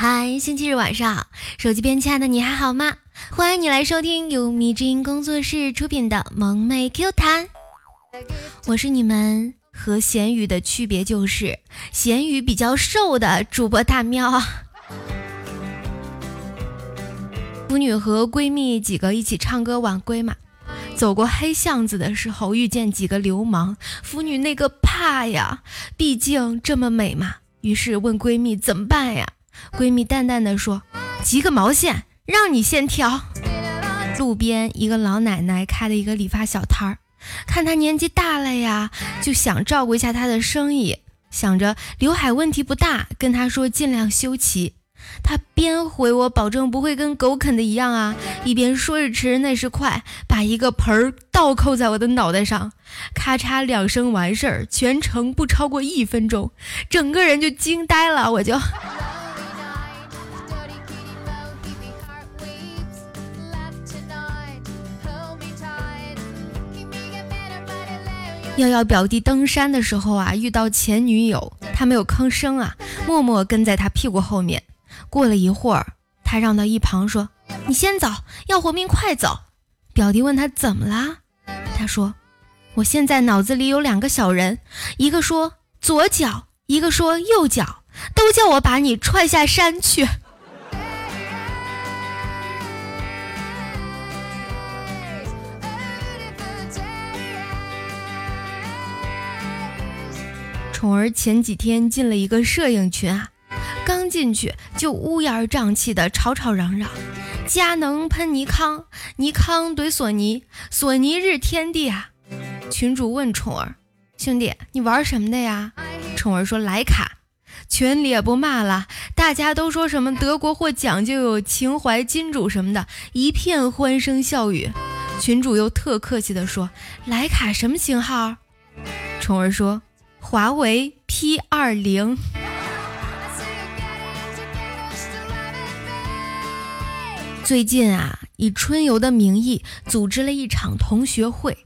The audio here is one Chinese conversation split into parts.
嗨，星期日晚上，手机边亲爱的你还好吗？欢迎你来收听由迷之音工作室出品的萌妹 Q 弹，我是你们和咸鱼的区别就是咸鱼比较瘦的主播大喵。腐女和闺蜜几个一起唱歌晚归嘛，走过黑巷子的时候遇见几个流氓，腐女那个怕呀，毕竟这么美嘛，于是问闺蜜怎么办呀？闺蜜淡淡的说：“急个毛线，让你先挑。”路边一个老奶奶开了一个理发小摊儿，看她年纪大了呀，就想照顾一下她的生意，想着刘海问题不大，跟她说尽量修齐。她边回我保证不会跟狗啃的一样啊，一边说时迟那时快，把一个盆儿倒扣在我的脑袋上，咔嚓两声完事儿，全程不超过一分钟，整个人就惊呆了，我就。耀耀表弟登山的时候啊，遇到前女友，他没有吭声啊，默默跟在他屁股后面。过了一会儿，他让到一旁说：“你先走，要活命快走。”表弟问他怎么啦？他说：“我现在脑子里有两个小人，一个说左脚，一个说右脚，都叫我把你踹下山去。”宠儿前几天进了一个摄影群啊。刚进去就乌烟瘴气的吵吵嚷嚷，佳能喷尼康，尼康怼索尼，索尼日天地啊！群主问宠儿：“兄弟，你玩什么的呀？”宠儿说：“莱卡。”群里也不骂了，大家都说什么德国货讲究有情怀，金主什么的，一片欢声笑语。群主又特客气的说：“莱卡什么型号？”宠儿说：“华为 P 二零。”最近啊，以春游的名义组织了一场同学会。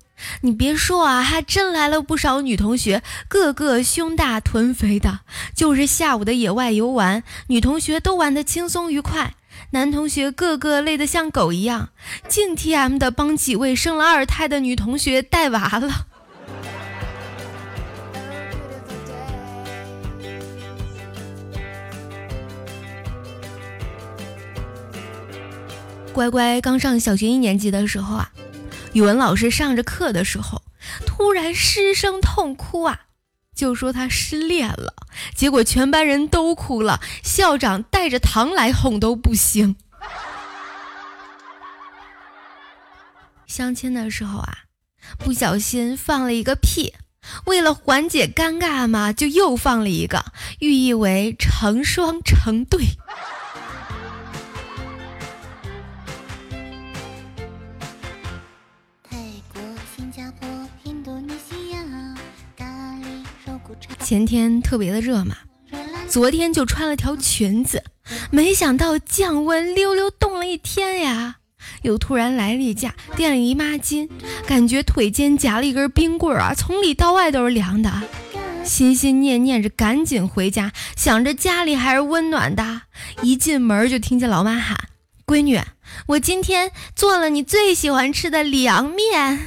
你别说啊，还真来了不少女同学，个个胸大臀肥的。就是下午的野外游玩，女同学都玩得轻松愉快，男同学个个累得像狗一样，净 T M 的帮几位生了二胎的女同学带娃了。乖乖刚上小学一年级的时候啊，语文老师上着课的时候，突然失声痛哭啊，就说他失恋了。结果全班人都哭了，校长带着糖来哄都不行。相亲的时候啊，不小心放了一个屁，为了缓解尴尬嘛，就又放了一个，寓意为成双成对。前天特别的热嘛，昨天就穿了条裙子，没想到降温溜溜冻了一天呀，又突然来例假，垫了姨妈巾，感觉腿间夹了一根冰棍儿啊，从里到外都是凉的，心心念念着赶紧回家，想着家里还是温暖的，一进门就听见老妈喊：“闺女，我今天做了你最喜欢吃的凉面。”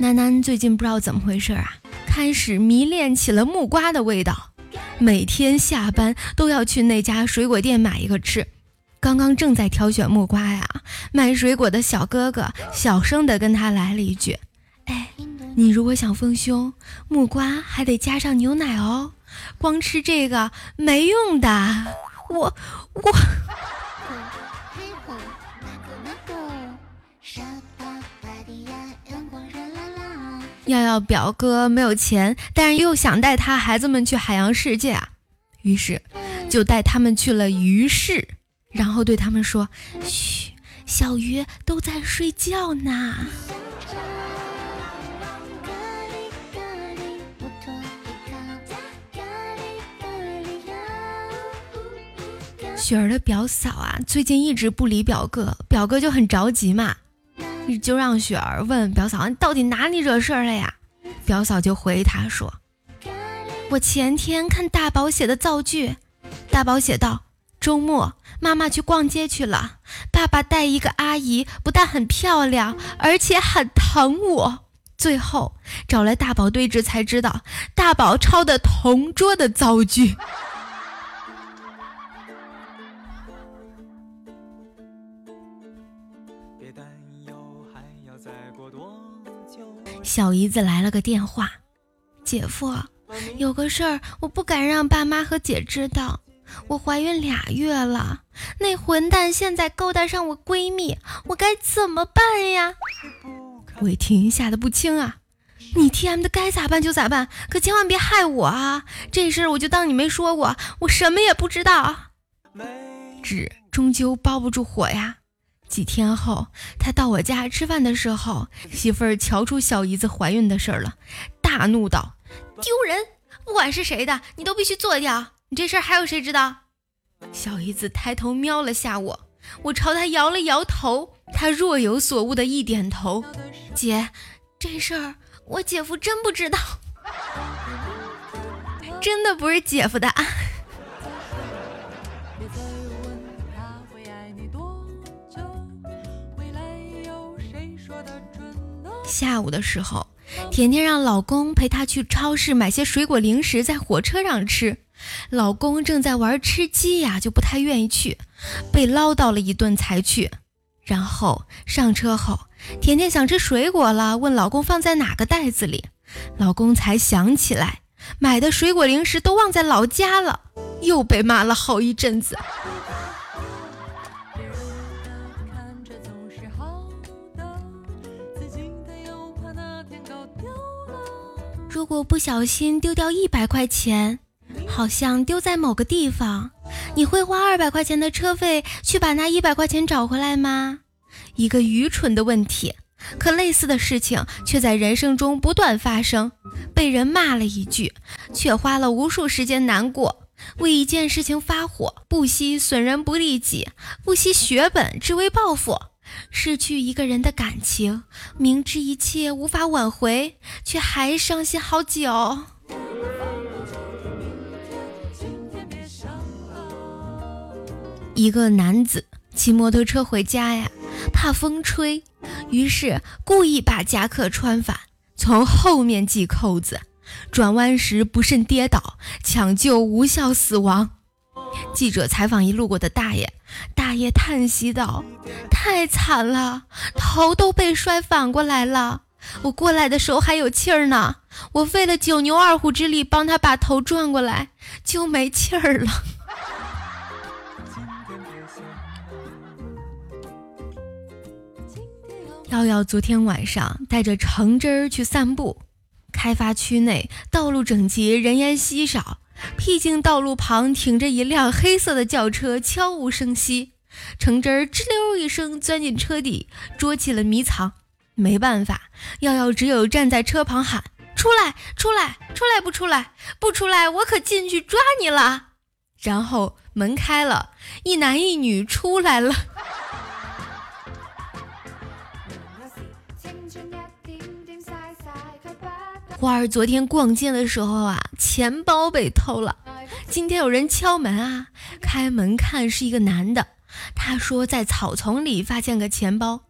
楠楠最近不知道怎么回事啊，开始迷恋起了木瓜的味道，每天下班都要去那家水果店买一个吃。刚刚正在挑选木瓜呀，卖水果的小哥哥小声的跟他来了一句：“哎，你如果想丰胸，木瓜还得加上牛奶哦，光吃这个没用的。”我我。耀耀表哥没有钱，但是又想带他孩子们去海洋世界啊，于是就带他们去了鱼市，然后对他们说：“嘘，小鱼都在睡觉呢。”雪儿的表嫂啊，最近一直不理表哥，表哥就很着急嘛。就让雪儿问表嫂：“你到底哪里惹事儿了呀？”表嫂就回他说：“我前天看大宝写的造句，大宝写道：周末妈妈去逛街去了，爸爸带一个阿姨，不但很漂亮，而且很疼我。最后找来大宝对峙，才知道大宝抄的同桌的造句。小姨子来了个电话，姐夫，有个事儿我不敢让爸妈和姐知道，我怀孕俩月了，那混蛋现在勾搭上我闺蜜，我该怎么办呀？伟霆吓得不轻啊！你 T M 的该咋办就咋办，可千万别害我啊！这事儿我就当你没说过，我什么也不知道。纸终究包不住火呀！几天后，他到我家吃饭的时候，媳妇儿瞧出小姨子怀孕的事儿了，大怒道：“丢人！不管是谁的，你都必须做掉。你这事儿还有谁知道？”小姨子抬头瞄了下我，我朝他摇了摇头。他若有所悟的一点头，姐，这事儿我姐夫真不知道，真的不是姐夫的。下午的时候，甜甜让老公陪她去超市买些水果零食，在火车上吃。老公正在玩吃鸡呀，就不太愿意去，被唠叨了一顿才去。然后上车后，甜甜想吃水果了，问老公放在哪个袋子里，老公才想起来买的水果零食都忘在老家了，又被骂了好一阵子。如果不小心丢掉一百块钱，好像丢在某个地方。你会花二百块钱的车费去把那一百块钱找回来吗？一个愚蠢的问题，可类似的事情却在人生中不断发生。被人骂了一句，却花了无数时间难过；为一件事情发火，不惜损人不利己，不惜血本，只为报复。失去一个人的感情，明知一切无法挽回，却还伤心好久。一个男子骑摩托车回家呀，怕风吹，于是故意把夹克穿反，从后面系扣子，转弯时不慎跌倒，抢救无效死亡。记者采访一路过的大爷，大爷叹息道：“太惨了，头都被摔反过来了。我过来的时候还有气儿呢，我费了九牛二虎之力帮他把头转过来，就没气儿了。”瑶瑶昨天晚上带着橙汁儿去散步，开发区内道路整洁，人烟稀少。僻静道路旁停着一辆黑色的轿车，悄无声息。橙汁儿吱溜一声钻进车底，捉起了迷藏。没办法，耀耀只有站在车旁喊：“出来，出来，出来！不出来，不出来，我可进去抓你了！”然后门开了，一男一女出来了。花儿昨天逛街的时候啊，钱包被偷了。今天有人敲门啊，开门看是一个男的。他说在草丛里发现个钱包，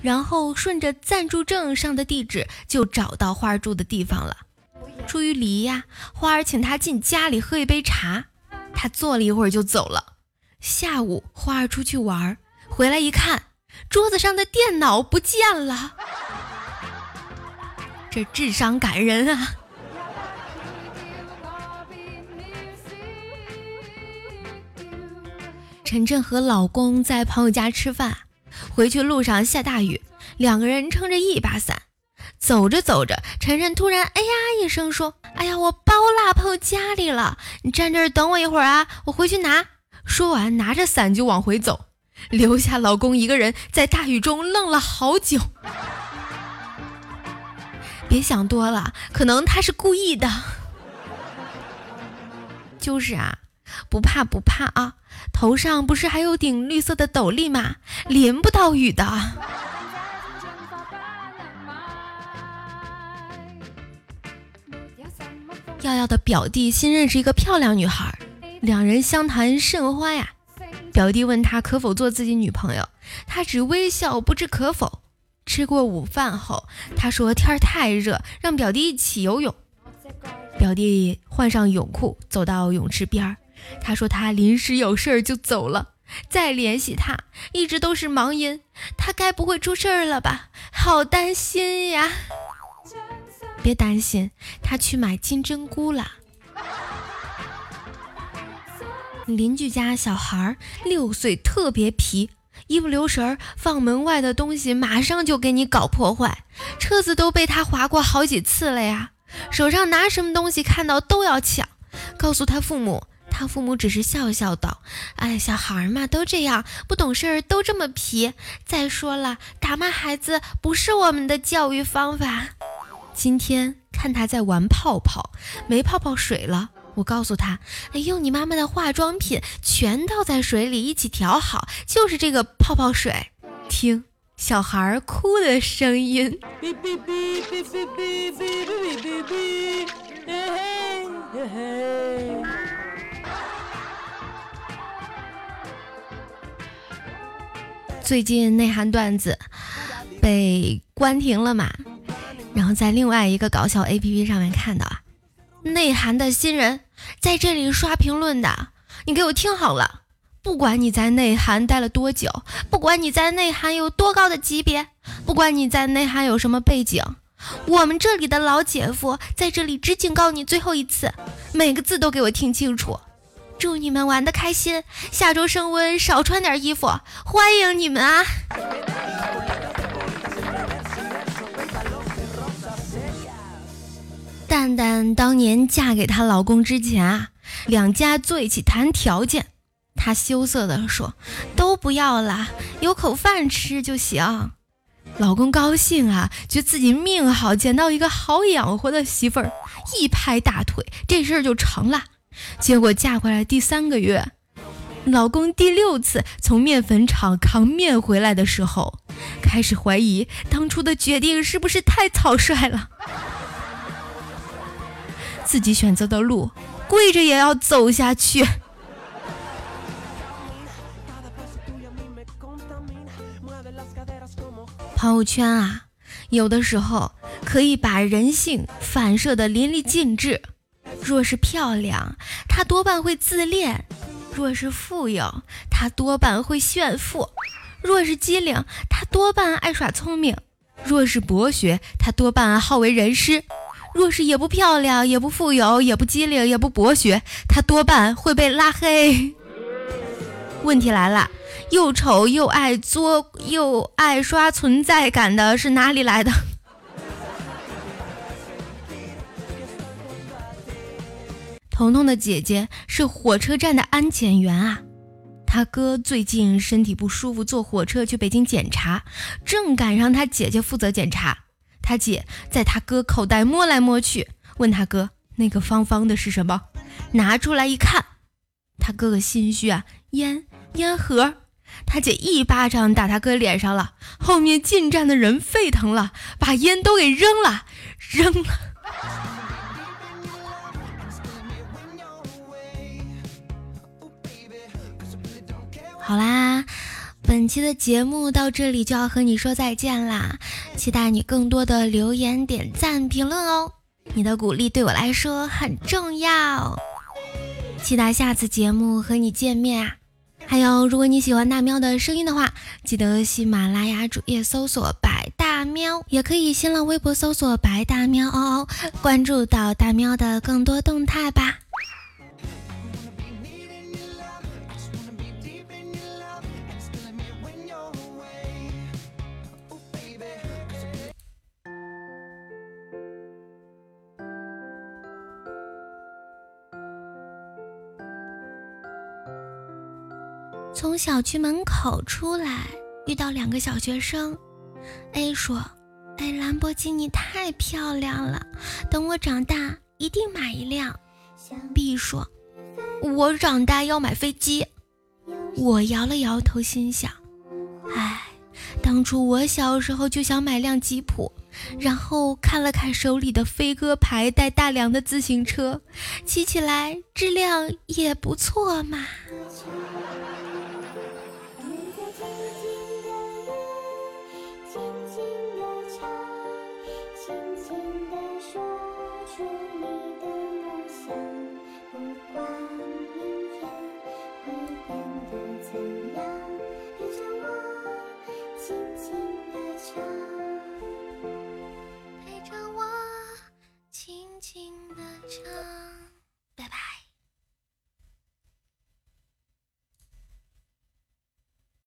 然后顺着暂住证上的地址就找到花儿住的地方了。出于礼仪呀，花儿请他进家里喝一杯茶。他坐了一会儿就走了。下午花儿出去玩，回来一看，桌子上的电脑不见了。这智商感人啊！晨晨和老公在朋友家吃饭，回去路上下大雨，两个人撑着一把伞，走着走着，晨晨突然哎呀一声说：“哎呀，我包落朋友家里了，你站这儿等我一会儿啊，我回去拿。”说完拿着伞就往回走，留下老公一个人在大雨中愣了好久。别想多了，可能他是故意的。就是啊，不怕不怕啊，头上不是还有顶绿色的斗笠吗？淋不到雨的。耀耀的表弟新认识一个漂亮女孩，两人相谈甚欢呀。表弟问他可否做自己女朋友，他只微笑不知可否。吃过午饭后，他说天儿太热，让表弟一起游泳。表弟换上泳裤，走到泳池边儿。他说他临时有事儿就走了，再联系他一直都是忙音。他该不会出事儿了吧？好担心呀！别担心，他去买金针菇了。邻居家小孩六岁，特别皮，一不留神放门外的东西，马上就给你搞破坏。车子都被他划过好几次了呀！手上拿什么东西看到都要抢。告诉他父母，他父母只是笑笑道：“哎，小孩嘛都这样，不懂事儿都这么皮。再说了，打骂孩子不是我们的教育方法。”今天看他在玩泡泡，没泡泡水了。我告诉他，哎，用你妈妈的化妆品全倒在水里一起调好，就是这个泡泡水。听小孩哭的声音。最近内涵段子被关停了嘛？然后在另外一个搞笑 APP 上面看到啊，内涵的新人。在这里刷评论的，你给我听好了！不管你在内涵待了多久，不管你在内涵有多高的级别，不管你在内涵有什么背景，我们这里的老姐夫在这里只警告你最后一次，每个字都给我听清楚！祝你们玩的开心，下周升温少穿点衣服，欢迎你们啊！蛋蛋当年嫁给她老公之前啊，两家坐一起谈条件。她羞涩地说：“都不要了，有口饭吃就行。”老公高兴啊，觉得自己命好，捡到一个好养活的媳妇儿，一拍大腿，这事儿就成了。结果嫁回来第三个月，老公第六次从面粉厂扛面回来的时候，开始怀疑当初的决定是不是太草率了。自己选择的路，跪着也要走下去。朋友圈啊，有的时候可以把人性反射的淋漓尽致。若是漂亮，她多半会自恋；若是富有，她多半会炫富；若是机灵，她多半爱耍聪明；若是博学，她多半好为人师。若是也不漂亮，也不富有，也不机灵，也不博学，他多半会被拉黑。问题来了，又丑又爱作又爱刷存在感的是哪里来的？彤彤的姐姐是火车站的安检员啊，他哥最近身体不舒服，坐火车去北京检查，正赶上他姐姐负责检查。他姐在他哥口袋摸来摸去，问他哥：“那个方方的是什么？”拿出来一看，他哥哥心虚啊，烟烟盒。他姐一巴掌打他哥脸上了，后面进站的人沸腾了，把烟都给扔了，扔了。好啦。本期的节目到这里就要和你说再见啦，期待你更多的留言、点赞、评论哦，你的鼓励对我来说很重要。期待下次节目和你见面啊！还有，如果你喜欢大喵的声音的话，记得喜马拉雅主页搜索“白大喵”，也可以新浪微博搜索“白大喵”哦哦，关注到大喵的更多动态吧。从小区门口出来，遇到两个小学生。A 说：“哎，兰博基尼太漂亮了，等我长大一定买一辆。”B 说：“我长大要买飞机。”我摇了摇头，心想：“哎，当初我小时候就想买辆吉普，然后看了看手里的飞鸽牌带大梁的自行车，骑起来质量也不错嘛。